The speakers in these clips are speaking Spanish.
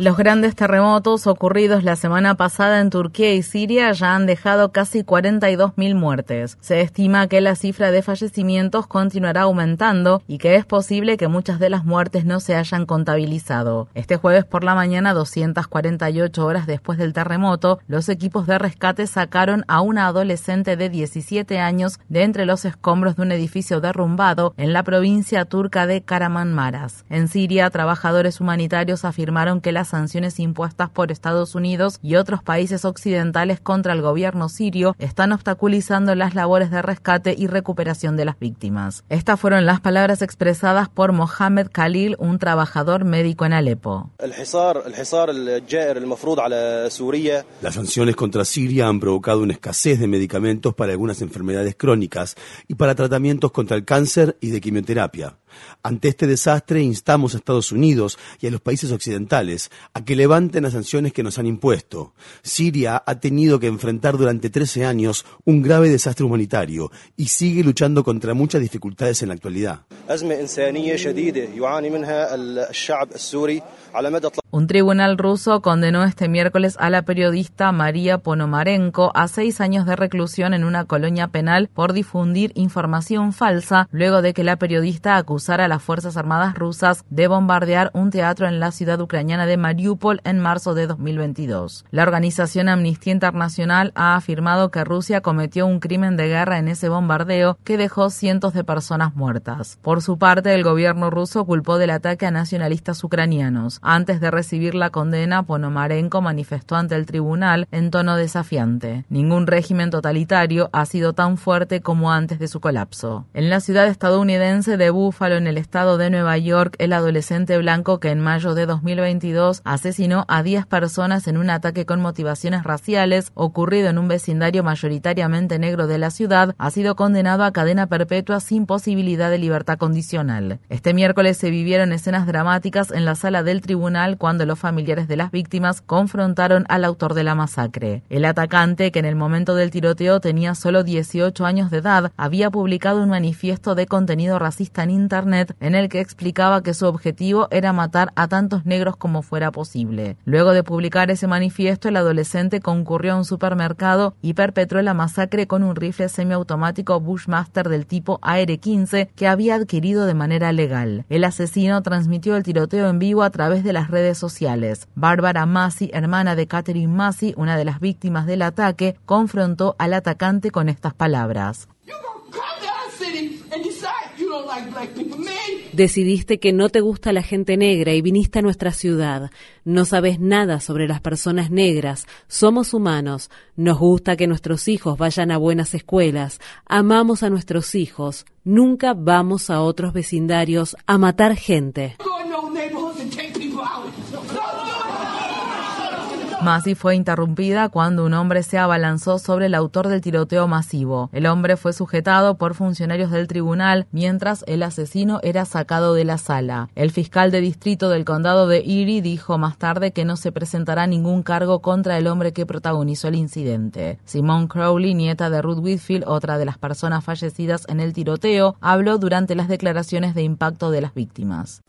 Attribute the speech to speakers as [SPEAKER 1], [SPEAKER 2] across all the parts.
[SPEAKER 1] Los grandes terremotos ocurridos la semana pasada en Turquía y Siria ya han dejado casi 42.000 muertes. Se estima que la cifra de fallecimientos continuará aumentando y que es posible que muchas de las muertes no se hayan contabilizado. Este jueves por la mañana, 248 horas después del terremoto, los equipos de rescate sacaron a una adolescente de 17 años de entre los escombros de un edificio derrumbado en la provincia turca de Karamanmaras. En Siria, trabajadores humanitarios afirmaron que las sanciones impuestas por Estados Unidos y otros países occidentales contra el gobierno sirio están obstaculizando las labores de rescate y recuperación de las víctimas. Estas fueron las palabras expresadas por Mohamed Khalil, un trabajador médico en Alepo.
[SPEAKER 2] Las sanciones contra Siria han provocado una escasez de medicamentos para algunas enfermedades crónicas y para tratamientos contra el cáncer y de quimioterapia. Ante este desastre instamos a Estados Unidos y a los países occidentales a que levanten las sanciones que nos han impuesto. Siria ha tenido que enfrentar durante 13 años un grave desastre humanitario y sigue luchando contra muchas dificultades en la actualidad.
[SPEAKER 1] Un tribunal ruso condenó este miércoles a la periodista María Ponomarenko a seis años de reclusión en una colonia penal por difundir información falsa luego de que la periodista acusara a las Fuerzas Armadas rusas de bombardear un teatro en la ciudad ucraniana de Mariupol en marzo de 2022. La organización Amnistía Internacional ha afirmado que Rusia cometió un crimen de guerra en ese bombardeo que dejó cientos de personas muertas. Por su parte, el gobierno ruso culpó del ataque a nacionalistas ucranianos. Antes de recibir la condena, Ponomarenko manifestó ante el tribunal en tono desafiante. Ningún régimen totalitario ha sido tan fuerte como antes de su colapso. En la ciudad estadounidense de Buffalo, en el estado de Nueva York, el adolescente blanco que en mayo de 2022 asesinó a 10 personas en un ataque con motivaciones raciales ocurrido en un vecindario mayoritariamente negro de la ciudad, ha sido condenado a cadena perpetua sin posibilidad de libertad condicional. Este miércoles se vivieron escenas dramáticas en la sala del tribunal cuando los familiares de las víctimas confrontaron al autor de la masacre. El atacante, que en el momento del tiroteo tenía solo 18 años de edad, había publicado un manifiesto de contenido racista en Internet en el que explicaba que su objetivo era matar a tantos negros como fuera posible. Luego de publicar ese manifiesto, el adolescente concurrió a un supermercado y perpetró la masacre con un rifle semiautomático Bushmaster del tipo AR-15 que había adquirido de manera legal. El asesino transmitió el tiroteo en vivo a través de las redes sociales. Bárbara Massey, hermana de Catherine Massey, una de las víctimas del ataque, confrontó al atacante con estas palabras.
[SPEAKER 3] Decidiste que no te gusta la gente negra y viniste a nuestra ciudad. No sabes nada sobre las personas negras. Somos humanos. Nos gusta que nuestros hijos vayan a buenas escuelas. Amamos a nuestros hijos. Nunca vamos a otros vecindarios a matar gente.
[SPEAKER 1] Masi fue interrumpida cuando un hombre se abalanzó sobre el autor del tiroteo masivo. El hombre fue sujetado por funcionarios del tribunal mientras el asesino era sacado de la sala. El fiscal de distrito del condado de Erie dijo más tarde que no se presentará ningún cargo contra el hombre que protagonizó el incidente. Simone Crowley, nieta de Ruth Whitfield, otra de las personas fallecidas en el tiroteo, habló durante las declaraciones de impacto de las víctimas.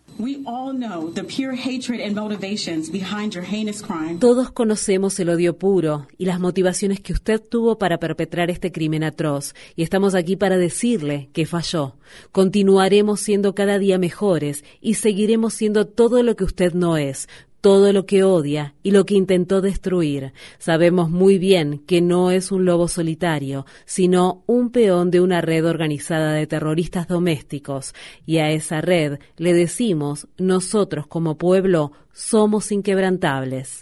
[SPEAKER 3] Todos conocemos el odio puro y las motivaciones que usted tuvo para perpetrar este crimen atroz. Y estamos aquí para decirle que falló. Continuaremos siendo cada día mejores y seguiremos siendo todo lo que usted no es, todo lo que odia y lo que intentó destruir. Sabemos muy bien que no es un lobo solitario, sino un peón de una red organizada de terroristas domésticos, y a esa red le decimos, nosotros como pueblo somos inquebrantables.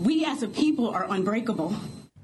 [SPEAKER 1] We as a people are unbreakable.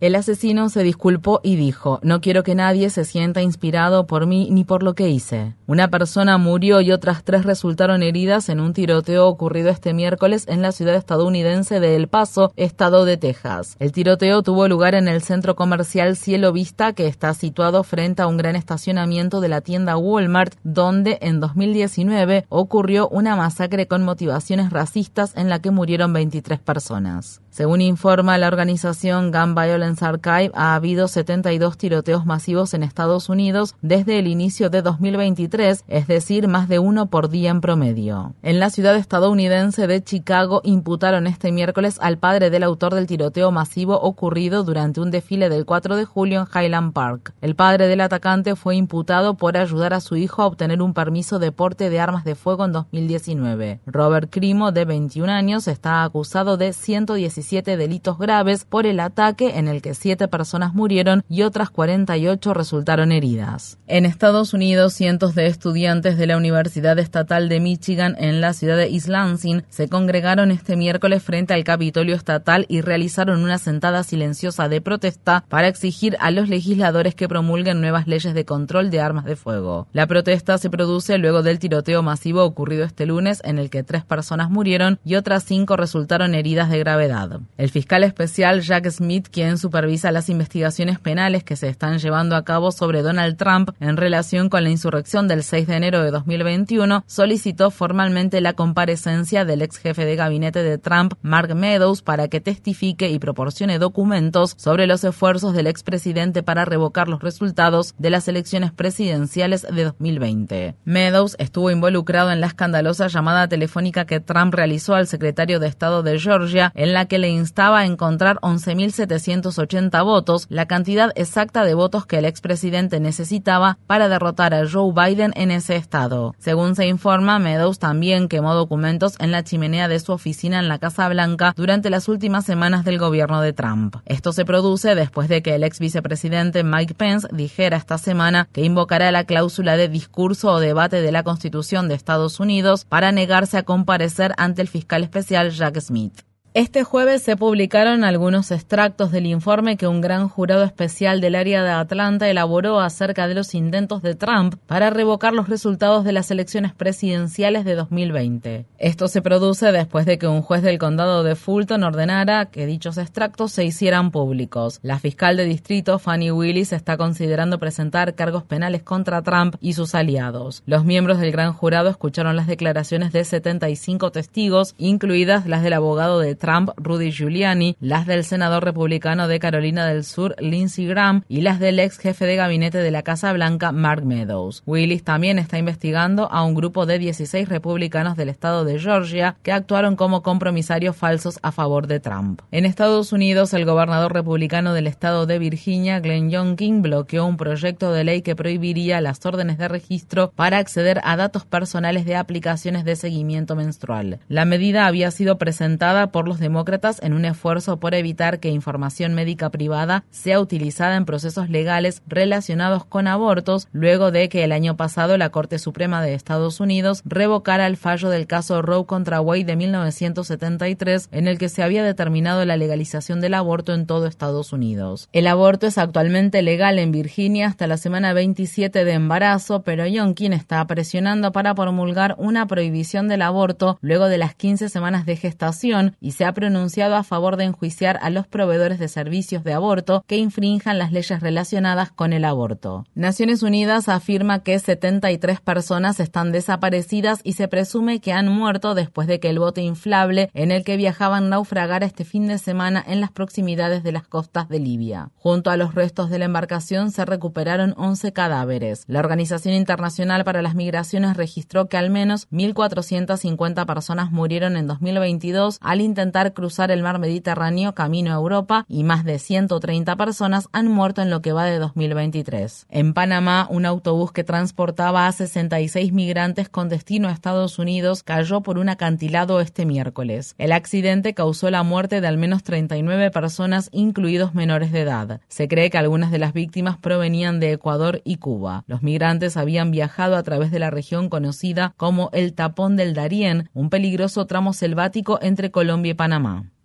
[SPEAKER 1] El asesino se disculpó y dijo, no quiero que nadie se sienta inspirado por mí ni por lo que hice. Una persona murió y otras tres resultaron heridas en un tiroteo ocurrido este miércoles en la ciudad estadounidense de El Paso, estado de Texas. El tiroteo tuvo lugar en el centro comercial Cielo Vista, que está situado frente a un gran estacionamiento de la tienda Walmart, donde en 2019 ocurrió una masacre con motivaciones racistas en la que murieron 23 personas. Según informa la organización Gun Violence Archive, ha habido 72 tiroteos masivos en Estados Unidos desde el inicio de 2023, es decir, más de uno por día en promedio. En la ciudad estadounidense de Chicago imputaron este miércoles al padre del autor del tiroteo masivo ocurrido durante un desfile del 4 de julio en Highland Park. El padre del atacante fue imputado por ayudar a su hijo a obtener un permiso de porte de armas de fuego en 2019. Robert Crimo, de 21 años, está acusado de 117 delitos graves por el ataque en el que siete personas murieron y otras 48 resultaron heridas. En Estados Unidos, cientos de estudiantes de la Universidad Estatal de Michigan en la ciudad de East Lansing se congregaron este miércoles frente al Capitolio Estatal y realizaron una sentada silenciosa de protesta para exigir a los legisladores que promulguen nuevas leyes de control de armas de fuego. La protesta se produce luego del tiroteo masivo ocurrido este lunes en el que tres personas murieron y otras cinco resultaron heridas de gravedad. El fiscal especial Jack Smith, quien supervisa las investigaciones penales que se están llevando a cabo sobre Donald Trump en relación con la insurrección del 6 de enero de 2021, solicitó formalmente la comparecencia del ex jefe de gabinete de Trump, Mark Meadows, para que testifique y proporcione documentos sobre los esfuerzos del expresidente para revocar los resultados de las elecciones presidenciales de 2020. Meadows estuvo involucrado en la escandalosa llamada telefónica que Trump realizó al secretario de Estado de Georgia, en la que le instaba a encontrar 11.780 votos, la cantidad exacta de votos que el expresidente necesitaba para derrotar a Joe Biden en ese estado. Según se informa, Meadows también quemó documentos en la chimenea de su oficina en la Casa Blanca durante las últimas semanas del gobierno de Trump. Esto se produce después de que el ex vicepresidente Mike Pence dijera esta semana que invocará la cláusula de discurso o debate de la Constitución de Estados Unidos para negarse a comparecer ante el fiscal especial Jack Smith. Este jueves se publicaron algunos extractos del informe que un gran jurado especial del área de Atlanta elaboró acerca de los intentos de Trump para revocar los resultados de las elecciones presidenciales de 2020. Esto se produce después de que un juez del condado de Fulton ordenara que dichos extractos se hicieran públicos. La fiscal de distrito, Fanny Willis, está considerando presentar cargos penales contra Trump y sus aliados. Los miembros del gran jurado escucharon las declaraciones de 75 testigos, incluidas las del abogado de Trump, Rudy Giuliani, las del senador republicano de Carolina del Sur, Lindsey Graham, y las del ex jefe de gabinete de la Casa Blanca, Mark Meadows. Willis también está investigando a un grupo de 16 republicanos del estado de Georgia que actuaron como compromisarios falsos a favor de Trump. En Estados Unidos, el gobernador republicano del estado de Virginia, Glenn Youngkin, bloqueó un proyecto de ley que prohibiría las órdenes de registro para acceder a datos personales de aplicaciones de seguimiento menstrual. La medida había sido presentada por los demócratas en un esfuerzo por evitar que información médica privada sea utilizada en procesos legales relacionados con abortos, luego de que el año pasado la Corte Suprema de Estados Unidos revocara el fallo del caso Roe contra Wade de 1973, en el que se había determinado la legalización del aborto en todo Estados Unidos. El aborto es actualmente legal en Virginia hasta la semana 27 de embarazo, pero Yonkin está presionando para promulgar una prohibición del aborto luego de las 15 semanas de gestación y se ha pronunciado a favor de enjuiciar a los proveedores de servicios de aborto que infrinjan las leyes relacionadas con el aborto. Naciones Unidas afirma que 73 personas están desaparecidas y se presume que han muerto después de que el bote inflable en el que viajaban naufragara este fin de semana en las proximidades de las costas de Libia. Junto a los restos de la embarcación se recuperaron 11 cadáveres. La Organización Internacional para las Migraciones registró que al menos 1.450 personas murieron en 2022 al intentar cruzar el mar Mediterráneo camino a Europa y más de 130 personas han muerto en lo que va de 2023. En Panamá, un autobús que transportaba a 66 migrantes con destino a Estados Unidos cayó por un acantilado este miércoles. El accidente causó la muerte de al menos 39 personas, incluidos menores de edad. Se cree que algunas de las víctimas provenían de Ecuador y Cuba. Los migrantes habían viajado a través de la región conocida como el Tapón del Darién, un peligroso tramo selvático entre Colombia y Panamá.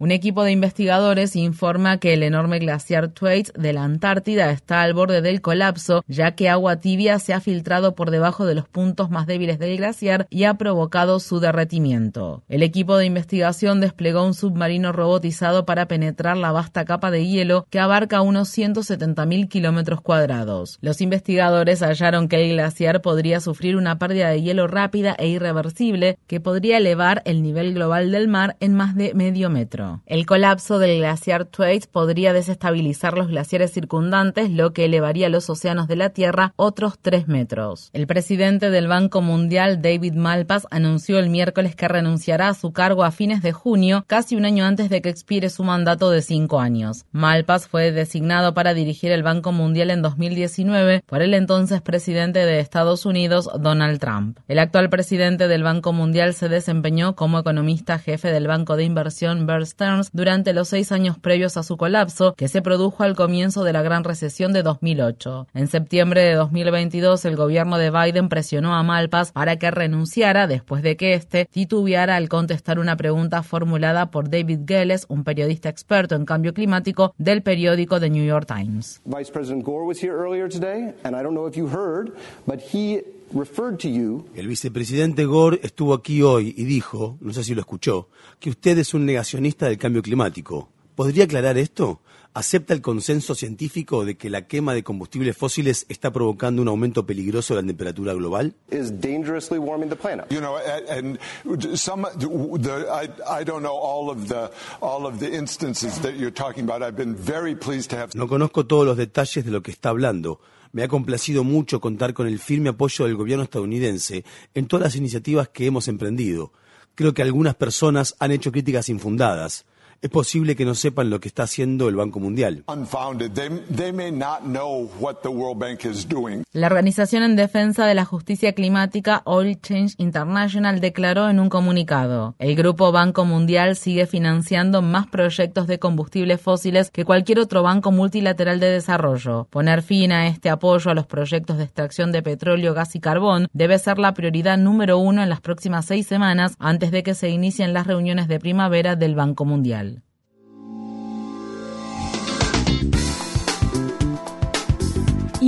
[SPEAKER 1] Un equipo de investigadores informa que el enorme glaciar Thwaites de la Antártida está al borde del colapso, ya que agua tibia se ha filtrado por debajo de los puntos más débiles del glaciar y ha provocado su derretimiento. El equipo de investigación desplegó un submarino robotizado para penetrar la vasta capa de hielo que abarca unos 170.000 kilómetros cuadrados. Los investigadores hallaron que el glaciar podría sufrir una pérdida de hielo rápida e irreversible que podría elevar el nivel global del mar en más de medio metro. El colapso del glaciar Thwaites podría desestabilizar los glaciares circundantes, lo que elevaría los océanos de la Tierra otros tres metros. El presidente del Banco Mundial, David Malpass, anunció el miércoles que renunciará a su cargo a fines de junio, casi un año antes de que expire su mandato de cinco años. Malpass fue designado para dirigir el Banco Mundial en 2019 por el entonces presidente de Estados Unidos, Donald Trump. El actual presidente del Banco Mundial se desempeñó como economista jefe del Banco de Inversión Bear Stearns durante los seis años previos a su colapso, que se produjo al comienzo de la gran recesión de 2008. En septiembre de 2022, el gobierno de Biden presionó a Malpass para que renunciara después de que éste titubeara al contestar una pregunta formulada por David Gelles, un periodista experto en cambio climático del periódico The New York Times.
[SPEAKER 4] Vice President Gore was here earlier today, and I don't know if you heard, but he
[SPEAKER 2] el vicepresidente Gore estuvo aquí hoy y dijo, no sé si lo escuchó, que usted es un negacionista del cambio climático. ¿Podría aclarar esto? ¿Acepta el consenso científico de que la quema de combustibles fósiles está provocando un aumento peligroso de la temperatura global? No conozco todos los detalles de lo que está hablando me ha complacido mucho contar con el firme apoyo del gobierno estadounidense en todas las iniciativas que hemos emprendido. Creo que algunas personas han hecho críticas infundadas es posible que no sepan lo que está haciendo el Banco Mundial.
[SPEAKER 1] La Organización en Defensa de la Justicia Climática Oil Change International declaró en un comunicado, el Grupo Banco Mundial sigue financiando más proyectos de combustibles fósiles que cualquier otro banco multilateral de desarrollo. Poner fin a este apoyo a los proyectos de extracción de petróleo, gas y carbón debe ser la prioridad número uno en las próximas seis semanas antes de que se inicien las reuniones de primavera del Banco Mundial.